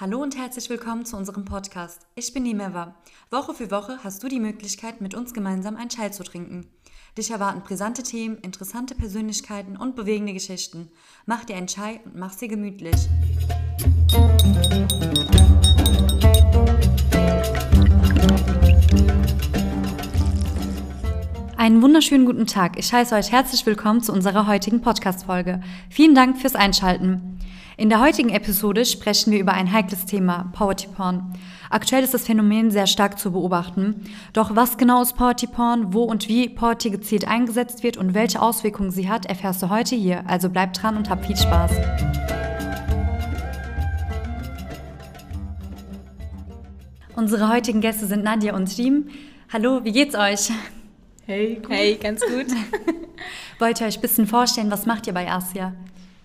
Hallo und herzlich willkommen zu unserem Podcast. Ich bin Nimeva. Woche für Woche hast du die Möglichkeit, mit uns gemeinsam einen Chai zu trinken. Dich erwarten brisante Themen, interessante Persönlichkeiten und bewegende Geschichten. Mach dir einen Chai und mach sie gemütlich. Einen wunderschönen guten Tag. Ich heiße euch herzlich willkommen zu unserer heutigen Podcast-Folge. Vielen Dank fürs Einschalten. In der heutigen Episode sprechen wir über ein heikles Thema, Poverty Porn. Aktuell ist das Phänomen sehr stark zu beobachten. Doch was genau ist Poverty Porn, wo und wie Poverty gezielt eingesetzt wird und welche Auswirkungen sie hat, erfährst du heute hier. Also bleib dran und hab viel Spaß. Unsere heutigen Gäste sind Nadja und Riem. Hallo, wie geht's euch? Hey, cool. Hey, ganz gut. Wollt ihr euch ein bisschen vorstellen, was macht ihr bei Asia?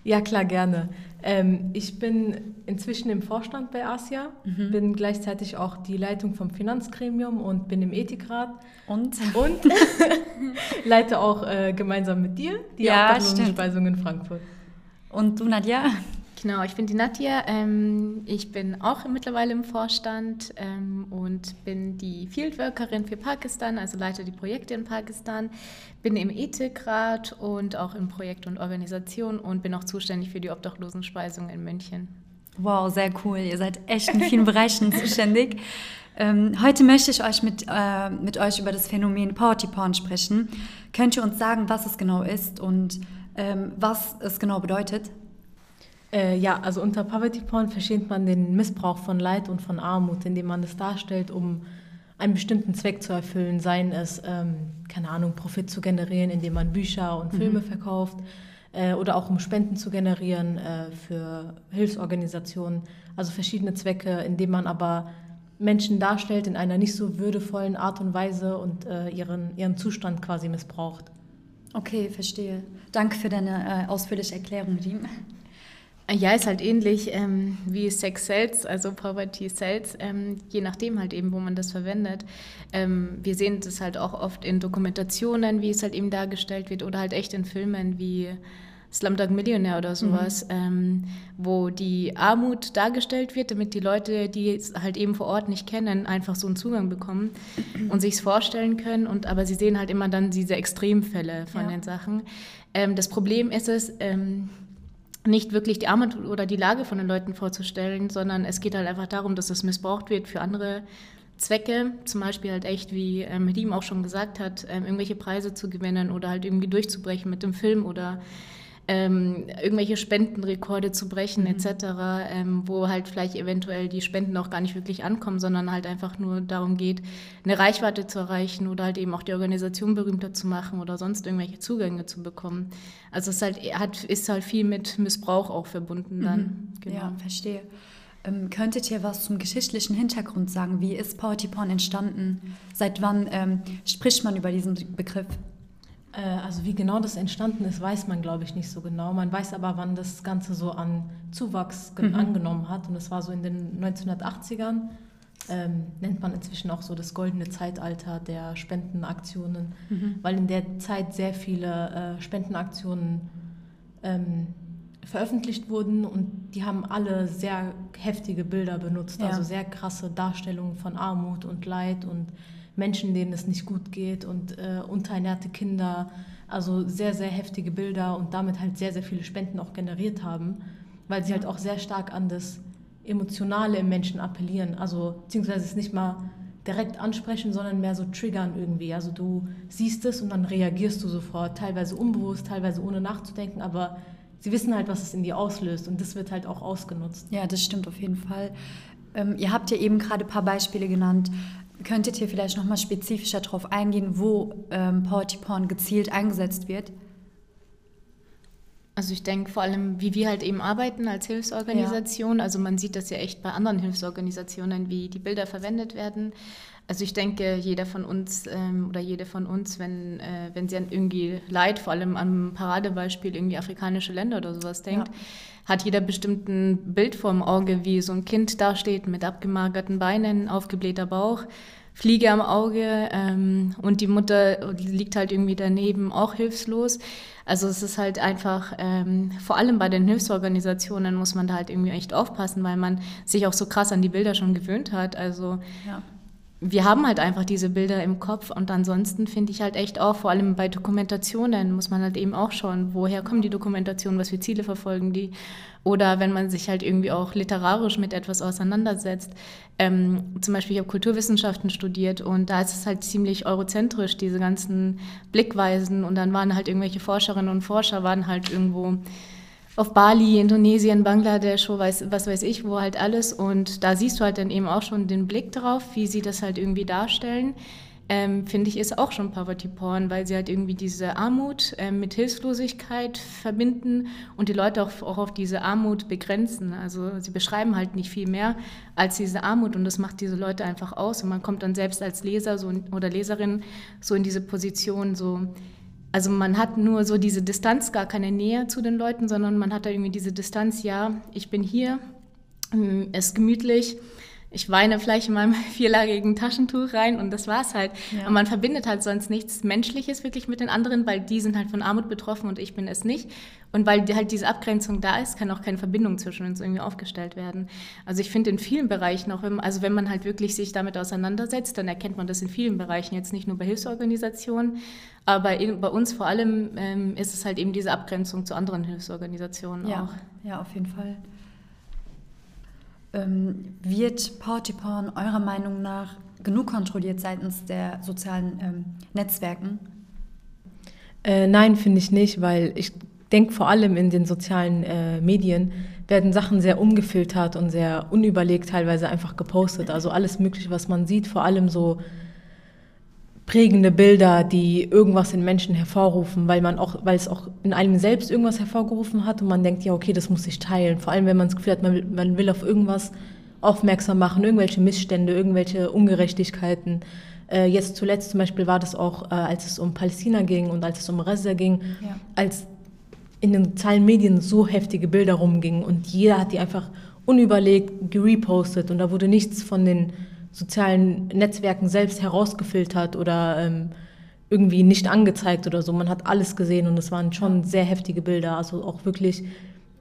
Ja, klar, gerne. Ähm, ich bin inzwischen im Vorstand bei Asia, mhm. bin gleichzeitig auch die Leitung vom Finanzgremium und bin im Ethikrat. Und? Und leite auch äh, gemeinsam mit dir die ja, Speisung in Frankfurt. Und du, Nadja? Genau, ich bin die Nadja. Ähm, ich bin auch mittlerweile im Vorstand ähm, und bin die Fieldworkerin für Pakistan, also leite die Projekte in Pakistan, bin im Ethikrat und auch in Projekt und Organisation und bin auch zuständig für die Obdachlosenspeisung in München. Wow, sehr cool. Ihr seid echt in vielen Bereichen zuständig. Ähm, heute möchte ich euch mit, äh, mit euch über das Phänomen Poverty Porn sprechen. Könnt ihr uns sagen, was es genau ist und ähm, was es genau bedeutet? Äh, ja, also unter Poverty Porn versteht man den Missbrauch von Leid und von Armut, indem man es darstellt, um einen bestimmten Zweck zu erfüllen, seien es, ähm, keine Ahnung, Profit zu generieren, indem man Bücher und Filme mhm. verkauft äh, oder auch um Spenden zu generieren äh, für Hilfsorganisationen. Also verschiedene Zwecke, indem man aber Menschen darstellt in einer nicht so würdevollen Art und Weise und äh, ihren, ihren Zustand quasi missbraucht. Okay, verstehe. Danke für deine äh, ausführliche Erklärung, Riem. Ja, ist halt ähnlich ähm, wie Sex Sales, also Poverty Sales, ähm, je nachdem halt eben, wo man das verwendet. Ähm, wir sehen das halt auch oft in Dokumentationen, wie es halt eben dargestellt wird, oder halt echt in Filmen wie Slumdog Millionär oder sowas, mhm. wo die Armut dargestellt wird, damit die Leute, die es halt eben vor Ort nicht kennen, einfach so einen Zugang bekommen und sich es vorstellen können. Und aber sie sehen halt immer dann diese Extremfälle von ja. den Sachen. Ähm, das Problem ist es, ähm, nicht wirklich die Armut oder die Lage von den Leuten vorzustellen, sondern es geht halt einfach darum, dass es missbraucht wird für andere Zwecke, zum Beispiel halt echt, wie ähm, Redim auch schon gesagt hat, ähm, irgendwelche Preise zu gewinnen oder halt irgendwie durchzubrechen mit dem Film oder ähm, irgendwelche Spendenrekorde zu brechen mhm. etc., ähm, wo halt vielleicht eventuell die Spenden auch gar nicht wirklich ankommen, sondern halt einfach nur darum geht, eine Reichweite zu erreichen oder halt eben auch die Organisation berühmter zu machen oder sonst irgendwelche Zugänge zu bekommen. Also es halt, hat, ist halt viel mit Missbrauch auch verbunden dann. Mhm. Genau. Ja, verstehe. Ähm, könntet ihr was zum geschichtlichen Hintergrund sagen? Wie ist Party Porn entstanden? Seit wann ähm, spricht man über diesen Begriff? Äh, also wie genau das entstanden ist, weiß man, glaube ich, nicht so genau. Man weiß aber, wann das Ganze so an Zuwachs mhm. angenommen hat. Und das war so in den 1980ern. Ähm, nennt man inzwischen auch so das goldene Zeitalter der Spendenaktionen, mhm. weil in der Zeit sehr viele äh, Spendenaktionen ähm, veröffentlicht wurden und die haben alle sehr heftige Bilder benutzt, ja. also sehr krasse Darstellungen von Armut und Leid und Menschen, denen es nicht gut geht und äh, unterernährte Kinder. Also sehr, sehr heftige Bilder und damit halt sehr, sehr viele Spenden auch generiert haben, weil sie halt auch sehr stark an das Emotionale im Menschen appellieren. Also beziehungsweise es nicht mal direkt ansprechen, sondern mehr so triggern irgendwie. Also du siehst es und dann reagierst du sofort, teilweise unbewusst, teilweise ohne nachzudenken, aber sie wissen halt, was es in dir auslöst und das wird halt auch ausgenutzt. Ja, das stimmt auf jeden Fall. Ähm, ihr habt ja eben gerade ein paar Beispiele genannt. Könntet ihr vielleicht noch mal spezifischer darauf eingehen, wo ähm, Porn gezielt eingesetzt wird? Also ich denke vor allem, wie wir halt eben arbeiten als Hilfsorganisation. Ja. Also man sieht das ja echt bei anderen Hilfsorganisationen, wie die Bilder verwendet werden. Also ich denke, jeder von uns ähm, oder jede von uns, wenn, äh, wenn sie an irgendwie Leid, vor allem am Paradebeispiel irgendwie afrikanische Länder oder sowas denkt, ja hat jeder bestimmt ein Bild vorm Auge, wie so ein Kind dasteht mit abgemagerten Beinen, aufgeblähter Bauch, Fliege am Auge ähm, und die Mutter liegt halt irgendwie daneben, auch hilflos. Also es ist halt einfach, ähm, vor allem bei den Hilfsorganisationen muss man da halt irgendwie echt aufpassen, weil man sich auch so krass an die Bilder schon gewöhnt hat. Also ja wir haben halt einfach diese Bilder im Kopf und ansonsten finde ich halt echt auch, vor allem bei Dokumentationen muss man halt eben auch schauen, woher kommen die Dokumentationen, was für Ziele verfolgen die oder wenn man sich halt irgendwie auch literarisch mit etwas auseinandersetzt. Ähm, zum Beispiel, ich habe Kulturwissenschaften studiert und da ist es halt ziemlich eurozentrisch, diese ganzen Blickweisen und dann waren halt irgendwelche Forscherinnen und Forscher, waren halt irgendwo auf Bali, Indonesien, Bangladesch, wo weiß, was weiß ich, wo halt alles. Und da siehst du halt dann eben auch schon den Blick drauf, wie sie das halt irgendwie darstellen. Ähm, finde ich, ist auch schon Poverty Porn, weil sie halt irgendwie diese Armut ähm, mit Hilflosigkeit verbinden und die Leute auch, auch auf diese Armut begrenzen. Also sie beschreiben halt nicht viel mehr als diese Armut und das macht diese Leute einfach aus und man kommt dann selbst als Leser so, oder Leserin so in diese Position, so also man hat nur so diese Distanz, gar keine Nähe zu den Leuten, sondern man hat da irgendwie diese Distanz, ja, ich bin hier, es ist gemütlich, ich weine vielleicht in meinem vierlagigen Taschentuch rein und das war's halt. Ja. Und man verbindet halt sonst nichts Menschliches wirklich mit den anderen, weil die sind halt von Armut betroffen und ich bin es nicht. Und weil halt diese Abgrenzung da ist, kann auch keine Verbindung zwischen uns irgendwie aufgestellt werden. Also ich finde in vielen Bereichen auch, also wenn man halt wirklich sich damit auseinandersetzt, dann erkennt man das in vielen Bereichen, jetzt nicht nur bei Hilfsorganisationen, aber bei uns vor allem ähm, ist es halt eben diese Abgrenzung zu anderen Hilfsorganisationen ja. auch. Ja, auf jeden Fall. Ähm, wird Porn eurer Meinung nach genug kontrolliert seitens der sozialen ähm, Netzwerken? Äh, nein, finde ich nicht, weil ich denke vor allem in den sozialen äh, Medien werden Sachen sehr ungefiltert und sehr unüberlegt teilweise einfach gepostet. Also alles Mögliche, was man sieht, vor allem so prägende Bilder, die irgendwas in Menschen hervorrufen, weil man auch, weil es auch in einem selbst irgendwas hervorgerufen hat und man denkt, ja, okay, das muss ich teilen. Vor allem, wenn man das Gefühl hat, man will, man will auf irgendwas aufmerksam machen, irgendwelche Missstände, irgendwelche Ungerechtigkeiten. Äh, jetzt zuletzt zum Beispiel war das auch, äh, als es um Palästina ging und als es um Reza ging, ja. als in den sozialen Medien so heftige Bilder rumgingen und jeder hat die einfach unüberlegt gerepostet und da wurde nichts von den sozialen Netzwerken selbst herausgefiltert oder ähm, irgendwie nicht angezeigt oder so. Man hat alles gesehen und es waren schon sehr heftige Bilder, also auch wirklich,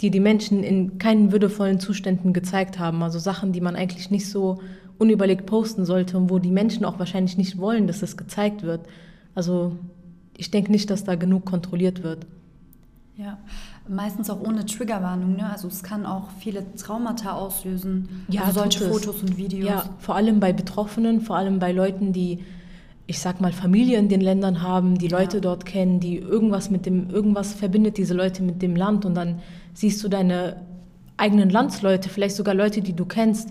die die Menschen in keinen würdevollen Zuständen gezeigt haben. Also Sachen, die man eigentlich nicht so unüberlegt posten sollte und wo die Menschen auch wahrscheinlich nicht wollen, dass es gezeigt wird. Also ich denke nicht, dass da genug kontrolliert wird. Ja, meistens auch ohne Triggerwarnung. Ne? Also es kann auch viele Traumata auslösen. Ja, also solche Fotos und Videos. Ja, vor allem bei Betroffenen, vor allem bei Leuten, die, ich sag mal, Familie in den Ländern haben, die Leute ja. dort kennen, die irgendwas mit dem, irgendwas verbindet diese Leute mit dem Land und dann siehst du deine eigenen Landsleute, vielleicht sogar Leute, die du kennst,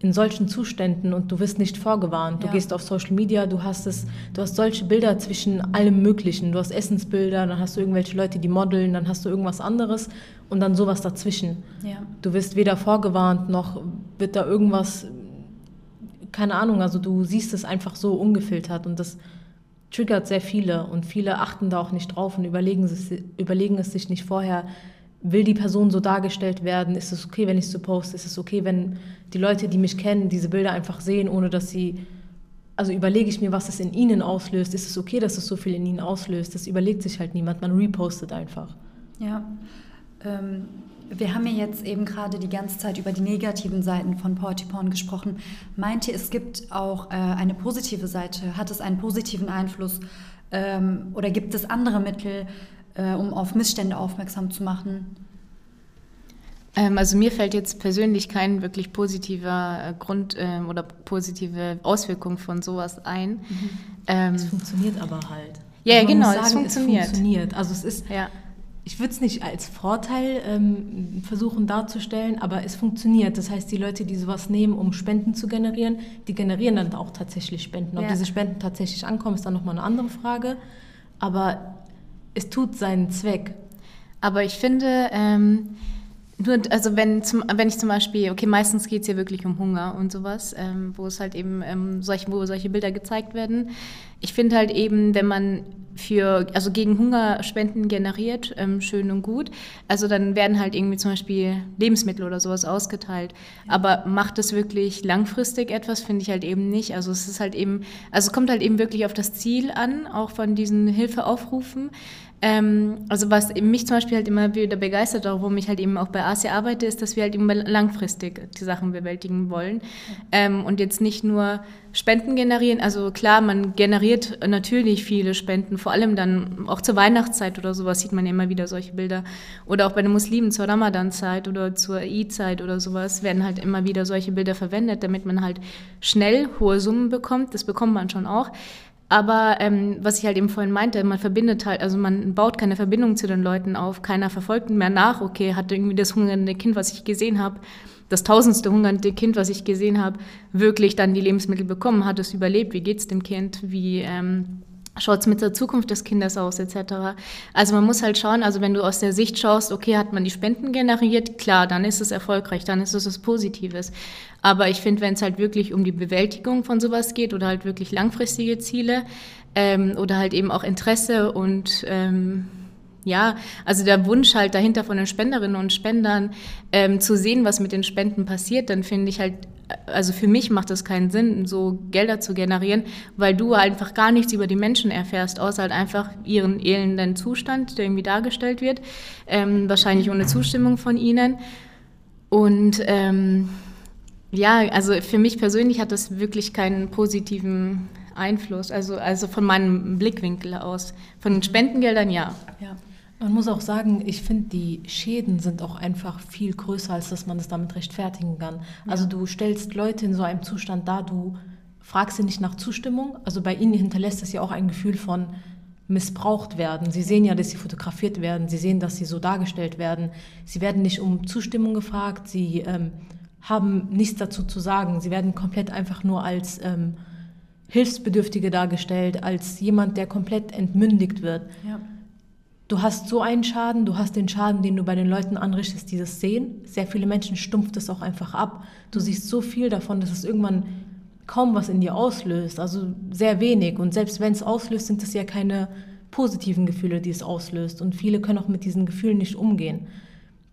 in solchen Zuständen und du wirst nicht vorgewarnt. Du ja. gehst auf Social Media, du hast es, du hast solche Bilder zwischen allem Möglichen. Du hast Essensbilder, dann hast du irgendwelche Leute, die modeln, dann hast du irgendwas anderes und dann sowas dazwischen. Ja. Du wirst weder vorgewarnt noch wird da irgendwas, keine Ahnung, also du siehst es einfach so ungefiltert und das triggert sehr viele und viele achten da auch nicht drauf und überlegen es, überlegen es sich nicht vorher, will die Person so dargestellt werden? Ist es okay, wenn ich so poste? Ist es okay, wenn die Leute, die mich kennen, diese Bilder einfach sehen, ohne dass sie. Also überlege ich mir, was es in ihnen auslöst. Ist es okay, dass es so viel in ihnen auslöst? Das überlegt sich halt niemand. Man repostet einfach. Ja. Ähm, wir haben ja jetzt eben gerade die ganze Zeit über die negativen Seiten von Porn gesprochen. Meint ihr, es gibt auch äh, eine positive Seite? Hat es einen positiven Einfluss? Ähm, oder gibt es andere Mittel, äh, um auf Missstände aufmerksam zu machen? Ähm, also mir fällt jetzt persönlich kein wirklich positiver äh, Grund äh, oder positive Auswirkung von sowas ein. Mhm. Ähm, es funktioniert aber halt. Ja, also genau, sagen, es funktioniert. Es funktioniert. Also es ist, ja. ich würde es nicht als Vorteil ähm, versuchen darzustellen, aber es funktioniert. Das heißt, die Leute, die sowas nehmen, um Spenden zu generieren, die generieren dann auch tatsächlich Spenden. Ob ja. diese Spenden tatsächlich ankommen, ist dann nochmal eine andere Frage. Aber es tut seinen Zweck. Aber ich finde, ähm, nur, also wenn, zum, wenn ich zum Beispiel, okay, meistens geht es hier wirklich um Hunger und sowas, ähm, wo es halt eben ähm, solche, wo solche Bilder gezeigt werden. Ich finde halt eben, wenn man für, also gegen Hungerspenden generiert, ähm, schön und gut. Also dann werden halt irgendwie zum Beispiel Lebensmittel oder sowas ausgeteilt. Aber macht es wirklich langfristig etwas, finde ich halt eben nicht. Also es ist halt eben, also es kommt halt eben wirklich auf das Ziel an, auch von diesen Hilfeaufrufen. Ähm, also was mich zum Beispiel halt immer wieder begeistert, warum ich halt eben auch bei ASIA arbeite, ist, dass wir halt eben langfristig die Sachen bewältigen wollen ähm, und jetzt nicht nur Spenden generieren. Also klar, man generiert natürlich viele Spenden, vor allem dann auch zur Weihnachtszeit oder sowas sieht man immer wieder solche Bilder. Oder auch bei den Muslimen zur Ramadan-Zeit oder zur Eid-Zeit oder sowas werden halt immer wieder solche Bilder verwendet, damit man halt schnell hohe Summen bekommt. Das bekommt man schon auch. Aber ähm, was ich halt eben vorhin meinte, man verbindet halt, also man baut keine Verbindung zu den Leuten auf, keiner verfolgt mehr nach, okay, hat irgendwie das hungernde Kind, was ich gesehen habe, das tausendste hungernde Kind, was ich gesehen habe, wirklich dann die Lebensmittel bekommen, hat es überlebt, wie geht es dem Kind, wie ähm, schaut es mit der Zukunft des Kindes aus, etc. Also man muss halt schauen, also wenn du aus der Sicht schaust, okay, hat man die Spenden generiert, klar, dann ist es erfolgreich, dann ist es was Positives. Aber ich finde, wenn es halt wirklich um die Bewältigung von sowas geht oder halt wirklich langfristige Ziele ähm, oder halt eben auch Interesse und ähm, ja, also der Wunsch halt dahinter von den Spenderinnen und Spendern ähm, zu sehen, was mit den Spenden passiert, dann finde ich halt, also für mich macht es keinen Sinn, so Gelder zu generieren, weil du einfach gar nichts über die Menschen erfährst, außer halt einfach ihren elenden Zustand, der irgendwie dargestellt wird, ähm, wahrscheinlich ohne Zustimmung von ihnen. Und ähm, ja, also für mich persönlich hat das wirklich keinen positiven Einfluss, also, also von meinem Blickwinkel aus. Von den Spendengeldern ja. ja. Man muss auch sagen, ich finde, die Schäden sind auch einfach viel größer, als dass man es damit rechtfertigen kann. Also ja. du stellst Leute in so einem Zustand dar, du fragst sie nicht nach Zustimmung. Also bei ihnen hinterlässt es ja auch ein Gefühl von missbraucht werden. Sie sehen ja, dass sie fotografiert werden, sie sehen, dass sie so dargestellt werden. Sie werden nicht um Zustimmung gefragt, sie ähm, haben nichts dazu zu sagen. Sie werden komplett einfach nur als ähm, Hilfsbedürftige dargestellt, als jemand, der komplett entmündigt wird. Ja. Du hast so einen Schaden, du hast den Schaden, den du bei den Leuten anrichtest, die das sehen. Sehr viele Menschen stumpft es auch einfach ab. Du siehst so viel davon, dass es irgendwann kaum was in dir auslöst, also sehr wenig. Und selbst wenn es auslöst, sind es ja keine positiven Gefühle, die es auslöst. Und viele können auch mit diesen Gefühlen nicht umgehen.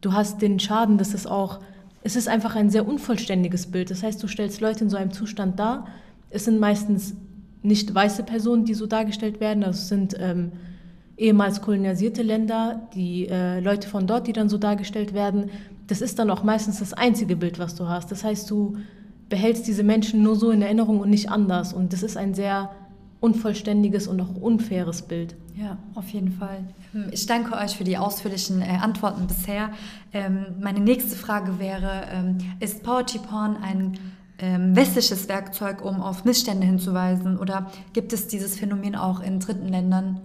Du hast den Schaden, dass es auch, es ist einfach ein sehr unvollständiges Bild. Das heißt, du stellst Leute in so einem Zustand dar. Es sind meistens nicht weiße Personen, die so dargestellt werden. Es sind ähm, ehemals kolonialisierte Länder, die äh, Leute von dort, die dann so dargestellt werden, das ist dann auch meistens das einzige Bild, was du hast. Das heißt, du behältst diese Menschen nur so in Erinnerung und nicht anders. Und das ist ein sehr unvollständiges und auch unfaires Bild. Ja, auf jeden Fall. Ähm, ich danke euch für die ausführlichen äh, Antworten bisher. Ähm, meine nächste Frage wäre, ähm, ist Poetry Porn ein ähm, westliches Werkzeug, um auf Missstände hinzuweisen? Oder gibt es dieses Phänomen auch in dritten Ländern?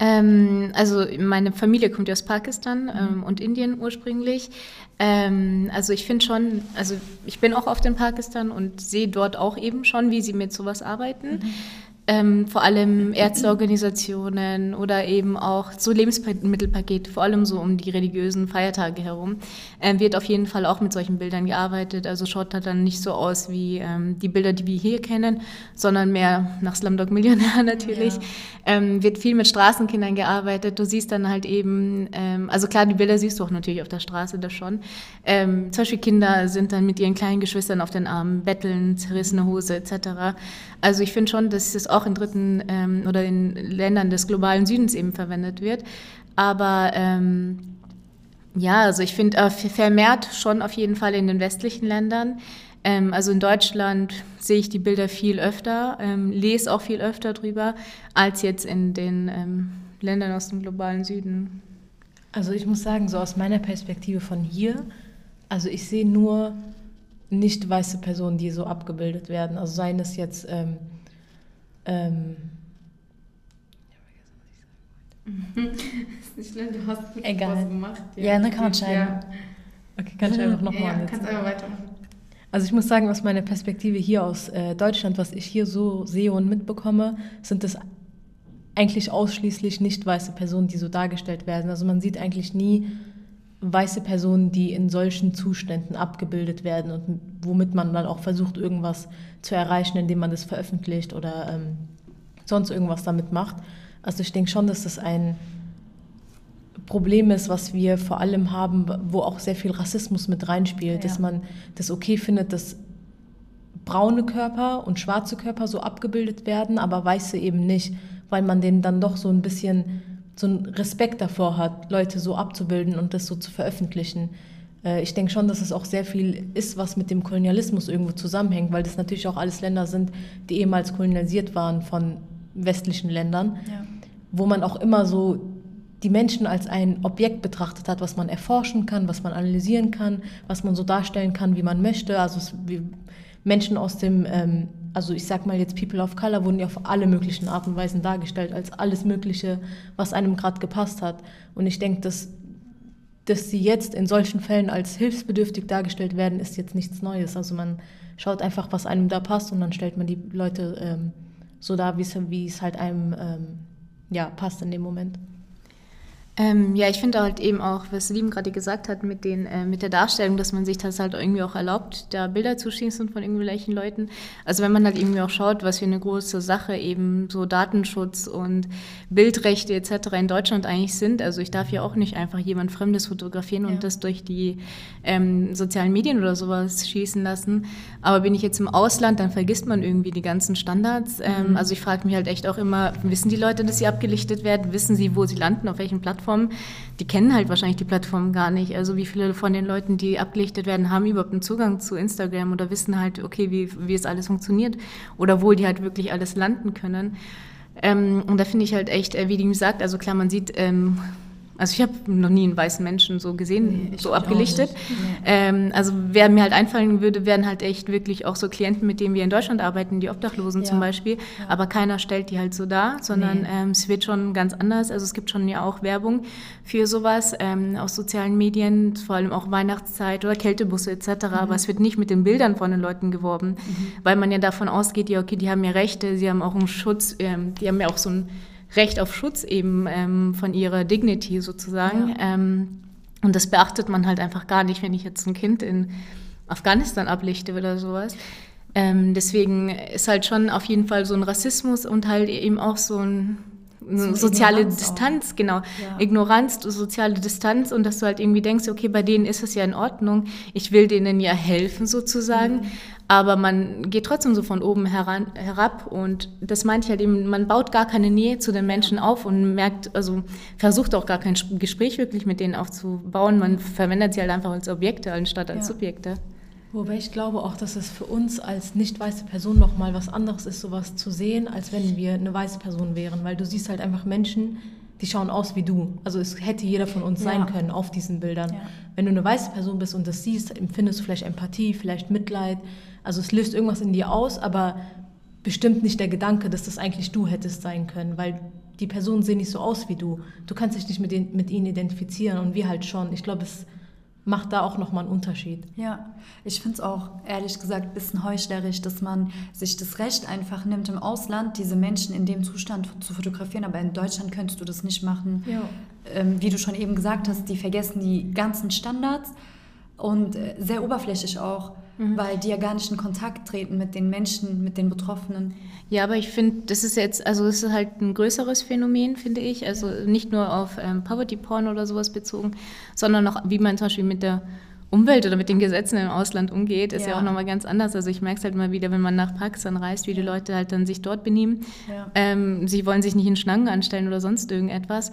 Ähm, also meine Familie kommt ja aus Pakistan mhm. ähm, und Indien ursprünglich. Ähm, also ich finde schon, also ich bin auch oft in Pakistan und sehe dort auch eben schon, wie sie mit sowas arbeiten. Mhm ähm, vor allem Ärzteorganisationen oder eben auch so Lebensmittelpaket, vor allem so um die religiösen Feiertage herum, äh, wird auf jeden Fall auch mit solchen Bildern gearbeitet. Also schaut da dann nicht so aus wie ähm, die Bilder, die wir hier kennen, sondern mehr nach Slumdog Millionär natürlich. Ja. Ähm, wird viel mit Straßenkindern gearbeitet. Du siehst dann halt eben, ähm, also klar, die Bilder siehst du auch natürlich auf der Straße da schon. Ähm, zum Beispiel Kinder sind dann mit ihren kleinen Geschwistern auf den Armen, betteln, zerrissene Hose etc. Also ich finde schon, dass es auch in dritten ähm, oder in Ländern des globalen Südens eben verwendet wird. Aber ähm, ja, also ich finde äh, vermehrt schon auf jeden Fall in den westlichen Ländern. Ähm, also in Deutschland sehe ich die Bilder viel öfter, ähm, lese auch viel öfter drüber, als jetzt in den ähm, Ländern aus dem globalen Süden. Also ich muss sagen, so aus meiner Perspektive von hier, also ich sehe nur nicht weiße Personen, die so abgebildet werden. Also seien es jetzt ähm, ähm, ist nicht schlimm, du hast gut Egal. was gemacht. Ja, ja dann kann man scheiden. Ja. Okay, kann ich einfach nochmal ja, ja, kannst einfach weitermachen. Also ich muss sagen, aus meiner Perspektive hier aus äh, Deutschland, was ich hier so sehe und mitbekomme, sind es eigentlich ausschließlich nicht weiße Personen, die so dargestellt werden. Also man sieht eigentlich nie weiße Personen, die in solchen Zuständen abgebildet werden und womit man dann auch versucht, irgendwas zu erreichen, indem man das veröffentlicht oder ähm, sonst irgendwas damit macht. Also ich denke schon, dass das ein Problem ist, was wir vor allem haben, wo auch sehr viel Rassismus mit reinspielt, ja. dass man das okay findet, dass braune Körper und schwarze Körper so abgebildet werden, aber weiße eben nicht, weil man denen dann doch so ein bisschen so einen Respekt davor hat, Leute so abzubilden und das so zu veröffentlichen. Äh, ich denke schon, dass es auch sehr viel ist, was mit dem Kolonialismus irgendwo zusammenhängt, weil das natürlich auch alles Länder sind, die ehemals kolonialisiert waren von westlichen Ländern, ja. wo man auch immer so die Menschen als ein Objekt betrachtet hat, was man erforschen kann, was man analysieren kann, was man so darstellen kann, wie man möchte. Also es, Menschen aus dem, ähm, also ich sag mal jetzt People of Color, wurden ja auf alle möglichen Arten und Weisen dargestellt, als alles Mögliche, was einem gerade gepasst hat. Und ich denke, dass, dass sie jetzt in solchen Fällen als hilfsbedürftig dargestellt werden, ist jetzt nichts Neues. Also man schaut einfach, was einem da passt und dann stellt man die Leute ähm, so dar, wie es halt einem ähm, ja, passt in dem Moment. Ähm, ja, ich finde halt eben auch, was Lieben gerade gesagt hat mit, den, äh, mit der Darstellung, dass man sich das halt irgendwie auch erlaubt, da Bilder zu schießen von irgendwelchen Leuten. Also wenn man halt irgendwie auch schaut, was für eine große Sache eben so Datenschutz und Bildrechte etc. in Deutschland eigentlich sind. Also ich darf ja auch nicht einfach jemand Fremdes fotografieren ja. und das durch die ähm, sozialen Medien oder sowas schießen lassen. Aber bin ich jetzt im Ausland, dann vergisst man irgendwie die ganzen Standards. Ähm, mhm. Also ich frage mich halt echt auch immer, wissen die Leute, dass sie abgelichtet werden? Wissen sie, wo sie landen, auf welchen Plattformen? Plattformen, die kennen halt wahrscheinlich die Plattformen gar nicht. Also wie viele von den Leuten, die abgelichtet werden, haben überhaupt einen Zugang zu Instagram oder wissen halt, okay, wie, wie es alles funktioniert oder wo die halt wirklich alles landen können. Ähm, und da finde ich halt echt, äh, wie die gesagt, also klar, man sieht ähm, also ich habe noch nie einen weißen Menschen so gesehen, nee, so abgelichtet. Nee. Ähm, also wer mir halt einfallen würde, wären halt echt wirklich auch so Klienten, mit denen wir in Deutschland arbeiten, die Obdachlosen ja. zum Beispiel. Ja. Aber keiner stellt die halt so dar, sondern nee. ähm, es wird schon ganz anders. Also es gibt schon ja auch Werbung für sowas ähm, aus sozialen Medien, vor allem auch Weihnachtszeit oder Kältebusse etc. Mhm. Aber es wird nicht mit den Bildern von den Leuten geworben, mhm. weil man ja davon ausgeht, ja okay, die haben ja Rechte, sie haben auch einen Schutz, ähm, die haben ja auch so ein Recht auf Schutz eben ähm, von ihrer Dignity sozusagen. Ja. Ähm, und das beachtet man halt einfach gar nicht, wenn ich jetzt ein Kind in Afghanistan ablichte oder sowas. Ähm, deswegen ist halt schon auf jeden Fall so ein Rassismus und halt eben auch so ein soziale Ignoranz Distanz, auch. genau. Ja. Ignoranz, soziale Distanz und dass du halt irgendwie denkst, okay, bei denen ist es ja in Ordnung, ich will denen ja helfen sozusagen, mhm. aber man geht trotzdem so von oben heran, herab und das meint ich halt eben, man baut gar keine Nähe zu den Menschen auf und merkt, also versucht auch gar kein Gespräch wirklich mit denen aufzubauen, man verwendet sie halt einfach als Objekte anstatt als ja. Subjekte. Wobei ich glaube auch, dass es für uns als nicht weiße Person nochmal was anderes ist, sowas zu sehen, als wenn wir eine weiße Person wären. Weil du siehst halt einfach Menschen, die schauen aus wie du. Also es hätte jeder von uns ja. sein können auf diesen Bildern. Ja. Wenn du eine weiße Person bist und das siehst, empfindest du vielleicht Empathie, vielleicht Mitleid. Also es löst irgendwas in dir aus, aber bestimmt nicht der Gedanke, dass das eigentlich du hättest sein können, weil die Personen sehen nicht so aus wie du. Du kannst dich nicht mit, den, mit ihnen identifizieren und wir halt schon. Ich glaube, es macht da auch nochmal einen Unterschied. Ja, ich finde es auch ehrlich gesagt ein bisschen heuchlerisch, dass man sich das Recht einfach nimmt, im Ausland diese Menschen in dem Zustand zu fotografieren, aber in Deutschland könntest du das nicht machen. Ja. Ähm, wie du schon eben gesagt hast, die vergessen die ganzen Standards und äh, sehr oberflächlich auch, mhm. weil die ja gar nicht in Kontakt treten mit den Menschen, mit den Betroffenen. Ja, aber ich finde, das ist jetzt, also es ist halt ein größeres Phänomen, finde ich. Also nicht nur auf ähm, Poverty Porn oder sowas bezogen, sondern auch, wie man zum Beispiel mit der Umwelt oder mit den Gesetzen im Ausland umgeht, ist ja, ja auch nochmal ganz anders. Also ich merke es halt mal wieder, wenn man nach Pakistan reist, wie die Leute halt dann sich dort benehmen. Ja. Ähm, sie wollen sich nicht in Schlangen anstellen oder sonst irgendetwas.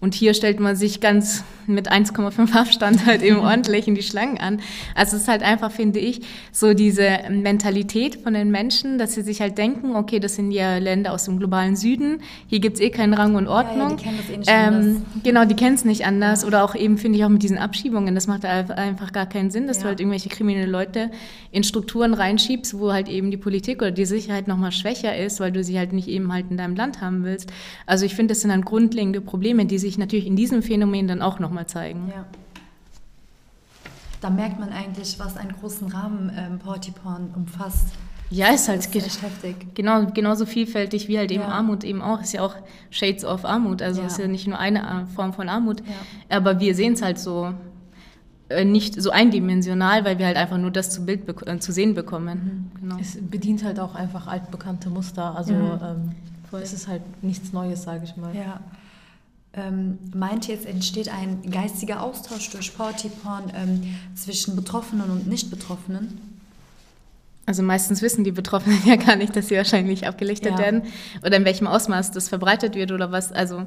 Und hier stellt man sich ganz mit 1,5 Abstand halt eben ordentlich in die Schlangen an. Also es ist halt einfach, finde ich, so diese Mentalität von den Menschen, dass sie sich halt denken, okay, das sind ja Länder aus dem globalen Süden, hier gibt es eh keinen Rang und Ordnung. Ja, ja, die kennen das eh nicht ähm, anders. Genau, die kennen es nicht anders. Ja. Oder auch eben, finde ich, auch mit diesen Abschiebungen, das macht einfach gar keinen Sinn, dass du halt irgendwelche kriminelle Leute in Strukturen reinschiebst, wo halt eben die Politik oder die Sicherheit nochmal schwächer ist, weil du sie halt nicht eben halt in deinem Land haben willst. Also ich finde, das sind dann grundlegende Probleme, die sich sich natürlich in diesem Phänomen dann auch nochmal zeigen. Ja. Da merkt man eigentlich, was einen großen Rahmen ähm, Portiporn umfasst. Ja, ist halt ist echt heftig. Genau, genauso vielfältig wie halt eben ja. Armut eben auch. Ist ja auch Shades of Armut. Also ja. ist ja nicht nur eine Form von Armut. Ja. Aber wir sehen es halt so äh, nicht so eindimensional, weil wir halt einfach nur das zu Bild äh, zu sehen bekommen. Mhm. Genau. Es bedient halt auch einfach altbekannte Muster. Also ähm, Voll. Es ist halt nichts Neues, sage ich mal. Ja. Ähm, meint es entsteht ein geistiger Austausch durch Partyporn ähm, zwischen Betroffenen und Nicht-Betroffenen? Also meistens wissen die Betroffenen ja gar nicht, dass sie wahrscheinlich abgelichtet ja. werden oder in welchem Ausmaß das verbreitet wird oder was. Also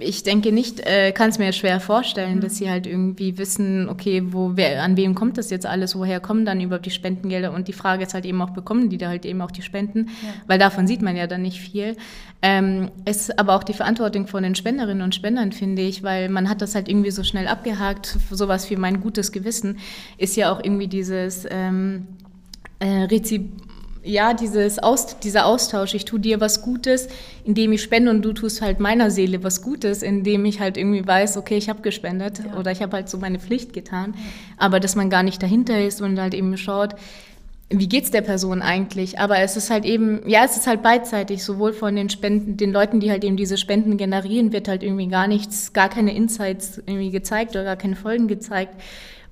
ich denke nicht, äh, kann es mir schwer vorstellen, mhm. dass sie halt irgendwie wissen, okay, wo, wer, an wem kommt das jetzt alles, woher kommen dann überhaupt die Spendengelder und die Frage ist halt eben auch, bekommen die da halt eben auch die Spenden, ja. weil davon sieht man ja dann nicht viel. Ähm, ist aber auch die Verantwortung von den Spenderinnen und Spendern, finde ich, weil man hat das halt irgendwie so schnell abgehakt, sowas wie mein gutes Gewissen ist ja auch irgendwie dieses ähm, äh, Rezip ja, dieses Aus, dieser Austausch, ich tue dir was Gutes, indem ich spende und du tust halt meiner Seele was Gutes, indem ich halt irgendwie weiß, okay, ich habe gespendet ja. oder ich habe halt so meine Pflicht getan, ja. aber dass man gar nicht dahinter ist und halt eben schaut, wie geht's der Person eigentlich? Aber es ist halt eben, ja, es ist halt beidseitig, sowohl von den Spenden, den Leuten, die halt eben diese Spenden generieren, wird halt irgendwie gar nichts, gar keine Insights irgendwie gezeigt oder gar keine Folgen gezeigt.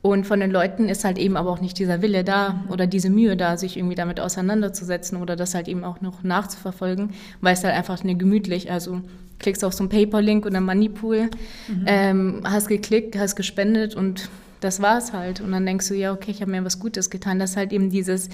Und von den Leuten ist halt eben aber auch nicht dieser Wille da oder diese Mühe da, sich irgendwie damit auseinanderzusetzen oder das halt eben auch noch nachzuverfolgen, weil es halt einfach nicht gemütlich, also klickst auf so einen Paper-Link oder Moneypool, mhm. ähm, hast geklickt, hast gespendet und das war's halt. Und dann denkst du, ja, okay, ich habe mir was Gutes getan. Das ist halt eben dieses,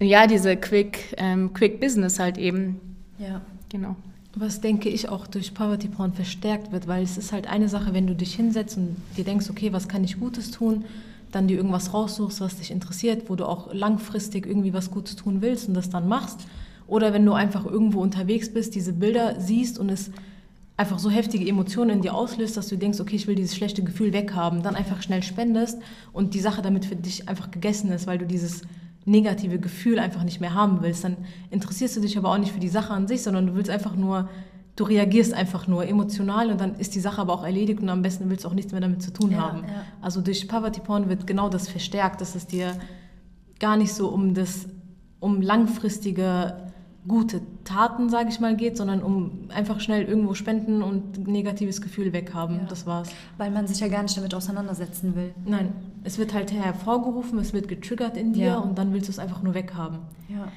ja, diese Quick, ähm, Quick Business halt eben. Ja. Genau. Was denke ich auch durch Poverty Porn verstärkt wird, weil es ist halt eine Sache, wenn du dich hinsetzt und dir denkst, okay, was kann ich Gutes tun, dann dir irgendwas raussuchst, was dich interessiert, wo du auch langfristig irgendwie was Gutes tun willst und das dann machst. Oder wenn du einfach irgendwo unterwegs bist, diese Bilder siehst und es einfach so heftige Emotionen in dir auslöst, dass du denkst, okay, ich will dieses schlechte Gefühl weghaben, dann einfach schnell spendest und die Sache damit für dich einfach gegessen ist, weil du dieses negative Gefühl einfach nicht mehr haben willst, dann interessierst du dich aber auch nicht für die Sache an sich, sondern du willst einfach nur, du reagierst einfach nur emotional und dann ist die Sache aber auch erledigt und am besten willst du auch nichts mehr damit zu tun ja, haben. Ja. Also durch Poverty Porn wird genau das verstärkt, dass es dir gar nicht so um das, um langfristige gute Taten, sage ich mal, geht, sondern um einfach schnell irgendwo spenden und negatives Gefühl weghaben. Ja. Das war's. Weil man sich ja gar nicht damit auseinandersetzen will. Nein, es wird halt hervorgerufen, es wird getriggert in dir ja. und dann willst du es einfach nur weghaben. Ja.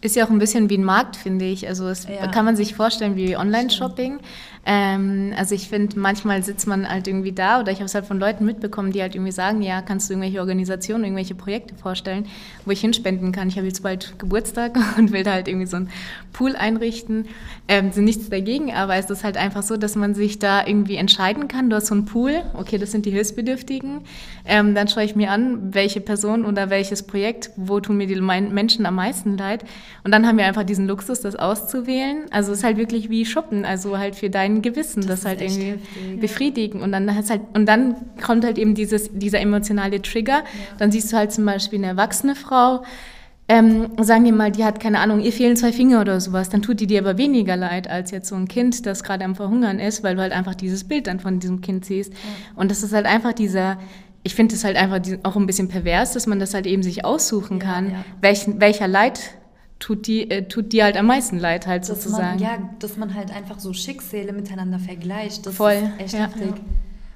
Ist ja auch ein bisschen wie ein Markt, finde ich. Also es ja. kann man sich vorstellen wie Online-Shopping. Ähm, also ich finde, manchmal sitzt man halt irgendwie da oder ich habe es halt von Leuten mitbekommen, die halt irgendwie sagen, ja, kannst du irgendwelche Organisationen, irgendwelche Projekte vorstellen, wo ich hinspenden kann. Ich habe jetzt bald Geburtstag und will da halt irgendwie so einen Pool einrichten. Ähm, sind nichts dagegen, aber es ist halt einfach so, dass man sich da irgendwie entscheiden kann. Du hast so einen Pool, okay, das sind die Hilfsbedürftigen. Ähm, dann schaue ich mir an, welche Person oder welches Projekt, wo tun mir die Menschen am meisten leid. Und dann haben wir einfach diesen Luxus, das auszuwählen. Also es ist halt wirklich wie Shoppen, also halt für deinen Gewissen, das, das halt irgendwie heftig. befriedigen. Und dann halt, und dann kommt halt eben dieses, dieser emotionale Trigger. Ja. Dann siehst du halt zum Beispiel eine erwachsene Frau, ähm, sagen wir mal, die hat keine Ahnung, ihr fehlen zwei Finger oder sowas, dann tut die dir aber weniger leid als jetzt so ein Kind, das gerade am Verhungern ist, weil du halt einfach dieses Bild dann von diesem Kind siehst. Ja. Und das ist halt einfach dieser, ich finde es halt einfach auch ein bisschen pervers, dass man das halt eben sich aussuchen kann, ja, ja. Welchen, welcher Leid tut die, äh, tut die halt am meisten leid, halt dass sozusagen. Man, ja, dass man halt einfach so Schicksale miteinander vergleicht. Das Voll. ist echt ja. heftig.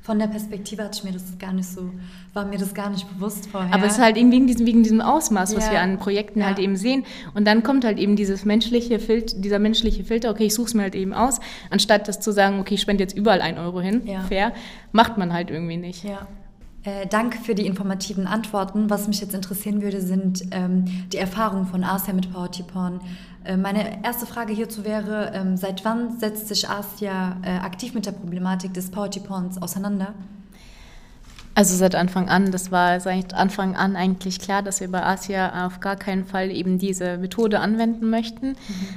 Von der Perspektive hatte ich mir das gar nicht so, war mir das gar nicht bewusst vorher. Aber es ist halt eben wegen diesem, wegen diesem Ausmaß, was ja. wir an Projekten ja. halt eben sehen. Und dann kommt halt eben dieses menschliche Filter, dieser menschliche Filter, okay, ich suche es mir halt eben aus, anstatt das zu sagen, okay, ich spende jetzt überall ein Euro hin, ja. fair, macht man halt irgendwie nicht. Ja. Äh, danke für die informativen Antworten. Was mich jetzt interessieren würde, sind ähm, die Erfahrungen von Asia mit Poverty Porn. Äh, meine erste Frage hierzu wäre, ähm, seit wann setzt sich Asia äh, aktiv mit der Problematik des Poverty Porns auseinander? Also seit Anfang an, das war seit Anfang an eigentlich klar, dass wir bei Asia auf gar keinen Fall eben diese Methode anwenden möchten, mhm.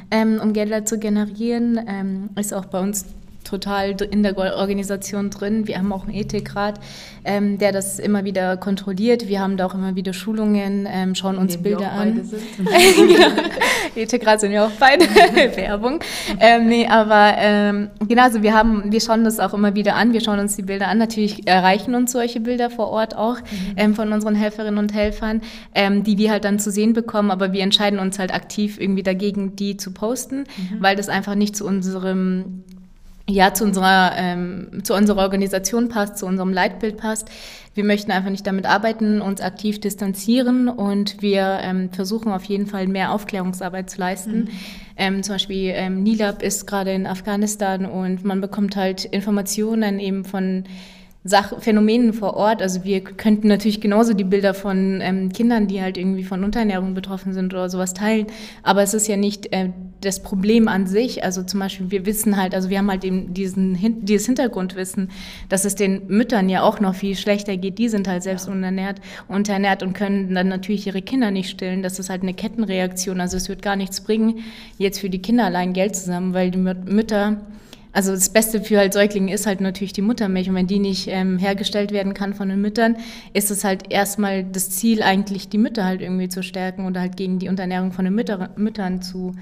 ähm, um Gelder zu generieren. Ähm, ist auch bei uns total in der Organisation drin. Wir haben auch einen Ethikrat, ähm, der das immer wieder kontrolliert. Wir haben da auch immer wieder Schulungen, ähm, schauen uns Bilder an. genau. Ethikrat sind ja auch beide Werbung. Ähm, nee, aber ähm, genau, also wir haben, wir schauen das auch immer wieder an. Wir schauen uns die Bilder an. Natürlich erreichen uns solche Bilder vor Ort auch mhm. Ähm, von unseren Helferinnen und Helfern, ähm, die wir halt dann zu sehen bekommen. Aber wir entscheiden uns halt aktiv irgendwie dagegen, die zu posten, mhm. weil das einfach nicht zu unserem ja, zu unserer, ähm, zu unserer Organisation passt, zu unserem Leitbild passt. Wir möchten einfach nicht damit arbeiten, uns aktiv distanzieren und wir ähm, versuchen auf jeden Fall mehr Aufklärungsarbeit zu leisten. Mhm. Ähm, zum Beispiel ähm, NILAB ist gerade in Afghanistan und man bekommt halt Informationen eben von Sach Phänomenen vor Ort. Also wir könnten natürlich genauso die Bilder von ähm, Kindern, die halt irgendwie von Unterernährung betroffen sind oder sowas teilen. Aber es ist ja nicht äh, das Problem an sich. Also zum Beispiel, wir wissen halt, also wir haben halt eben diesen, dieses Hintergrundwissen, dass es den Müttern ja auch noch viel schlechter geht. Die sind halt selbst ja. unterernährt, unterernährt und können dann natürlich ihre Kinder nicht stillen. Das ist halt eine Kettenreaktion. Also es wird gar nichts bringen, jetzt für die Kinder allein Geld zusammen, weil die Mütter also das Beste für halt Säuglinge ist halt natürlich die Muttermilch. Und wenn die nicht ähm, hergestellt werden kann von den Müttern, ist es halt erstmal das Ziel, eigentlich die Mütter halt irgendwie zu stärken oder halt gegen die Unterernährung von den Mütter, Müttern zu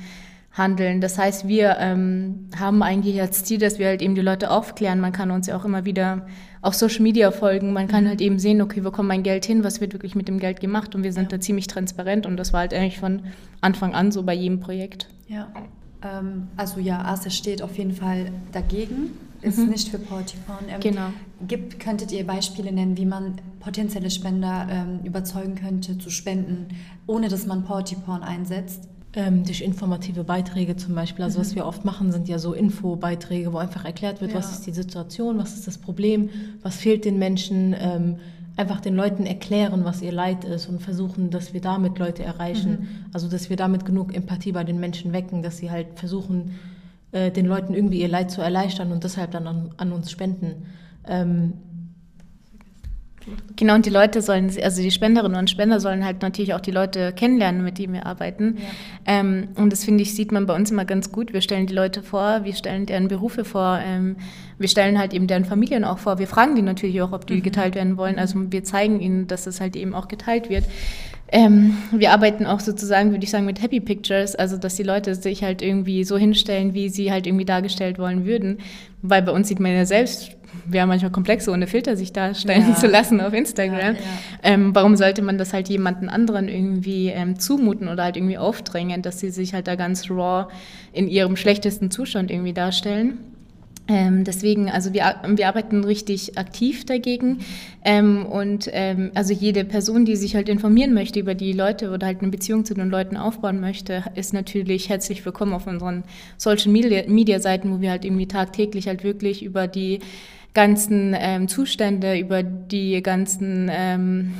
handeln. Das heißt, wir ähm, haben eigentlich als Ziel, dass wir halt eben die Leute aufklären. Man kann uns ja auch immer wieder auf Social Media folgen. Man kann mhm. halt eben sehen, okay, wo kommt mein Geld hin, was wird wirklich mit dem Geld gemacht und wir sind ja. da ziemlich transparent und das war halt eigentlich von Anfang an so bei jedem Projekt. Ja. Ähm, also ja, ASA steht auf jeden Fall dagegen, ist mhm. nicht für Portiporn. Ähm, genau. Gibt, könntet ihr Beispiele nennen, wie man potenzielle Spender ähm, überzeugen könnte zu spenden, ohne dass man Portiporn einsetzt? Ähm, durch informative Beiträge zum Beispiel. Also mhm. was wir oft machen, sind ja so Infobeiträge, wo einfach erklärt wird, ja. was ist die Situation, was ist das Problem, was fehlt den Menschen, ähm, einfach den Leuten erklären, was ihr Leid ist und versuchen, dass wir damit Leute erreichen. Mhm. Also dass wir damit genug Empathie bei den Menschen wecken, dass sie halt versuchen, äh, den Leuten irgendwie ihr Leid zu erleichtern und deshalb dann an, an uns spenden. Ähm, Genau, und die Leute sollen, also die Spenderinnen und Spender sollen halt natürlich auch die Leute kennenlernen, mit denen wir arbeiten. Ja. Ähm, und das finde ich, sieht man bei uns immer ganz gut. Wir stellen die Leute vor, wir stellen deren Berufe vor, ähm, wir stellen halt eben deren Familien auch vor. Wir fragen die natürlich auch, ob die mhm. geteilt werden wollen. Also wir zeigen ihnen, dass es halt eben auch geteilt wird. Ähm, wir arbeiten auch sozusagen, würde ich sagen, mit Happy Pictures, also dass die Leute sich halt irgendwie so hinstellen, wie sie halt irgendwie dargestellt wollen würden. Weil bei uns sieht man ja selbst, wäre manchmal komplex, ohne Filter sich darstellen ja. zu lassen auf Instagram. Ja, ja. Ähm, warum sollte man das halt jemanden anderen irgendwie ähm, zumuten oder halt irgendwie aufdrängen, dass sie sich halt da ganz raw in ihrem schlechtesten Zustand irgendwie darstellen? Ähm, deswegen, also wir, wir arbeiten richtig aktiv dagegen. Ähm, und ähm, also jede Person, die sich halt informieren möchte über die Leute oder halt eine Beziehung zu den Leuten aufbauen möchte, ist natürlich herzlich willkommen auf unseren Social Media, Media Seiten, wo wir halt irgendwie tagtäglich halt wirklich über die ganzen ähm, Zustände, über die ganzen ähm,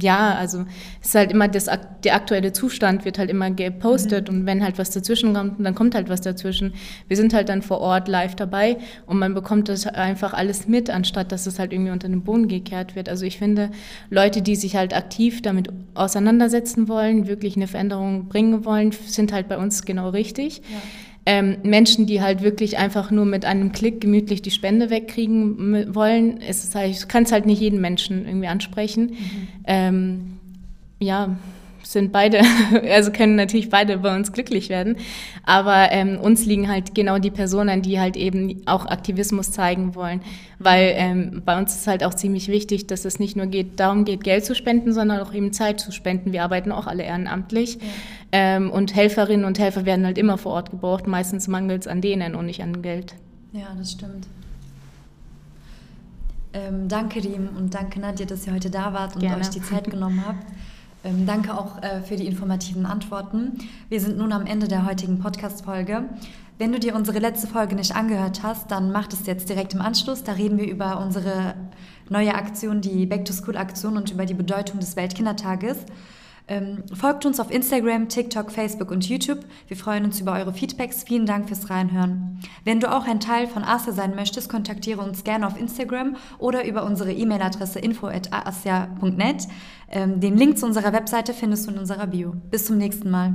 ja, also es ist halt immer das, der aktuelle Zustand wird halt immer gepostet mhm. und wenn halt was dazwischen kommt, dann kommt halt was dazwischen. Wir sind halt dann vor Ort live dabei und man bekommt das einfach alles mit, anstatt dass es halt irgendwie unter den Boden gekehrt wird. Also ich finde, Leute, die sich halt aktiv damit auseinandersetzen wollen, wirklich eine Veränderung bringen wollen, sind halt bei uns genau richtig. Ja ähm, Menschen, die halt wirklich einfach nur mit einem Klick gemütlich die Spende wegkriegen wollen, ist es halt, ich kann es halt nicht jeden Menschen irgendwie ansprechen. Mhm. Ähm, ja, sind beide, also können natürlich beide bei uns glücklich werden. Aber ähm, uns liegen halt genau die Personen, die halt eben auch Aktivismus zeigen wollen. Weil ähm, bei uns ist halt auch ziemlich wichtig, dass es nicht nur geht, darum geht, Geld zu spenden, sondern auch eben Zeit zu spenden. Wir arbeiten auch alle ehrenamtlich. Ja. Ähm, und Helferinnen und Helfer werden halt immer vor Ort gebraucht. Meistens mangelt es an denen und nicht an Geld. Ja, das stimmt. Ähm, danke, Riem, und danke, Nadja, dass ihr heute da wart und Gerne. euch die Zeit genommen habt. Ähm, danke auch äh, für die informativen Antworten. Wir sind nun am Ende der heutigen Podcast-Folge. Wenn du dir unsere letzte Folge nicht angehört hast, dann mach das jetzt direkt im Anschluss. Da reden wir über unsere neue Aktion, die Back-to-School-Aktion und über die Bedeutung des Weltkindertages. Ähm, folgt uns auf Instagram, TikTok, Facebook und YouTube. Wir freuen uns über eure Feedbacks. Vielen Dank fürs Reinhören. Wenn du auch ein Teil von ASIA sein möchtest, kontaktiere uns gerne auf Instagram oder über unsere E-Mail-Adresse info.asia.net. Ähm, den Link zu unserer Webseite findest du in unserer Bio. Bis zum nächsten Mal.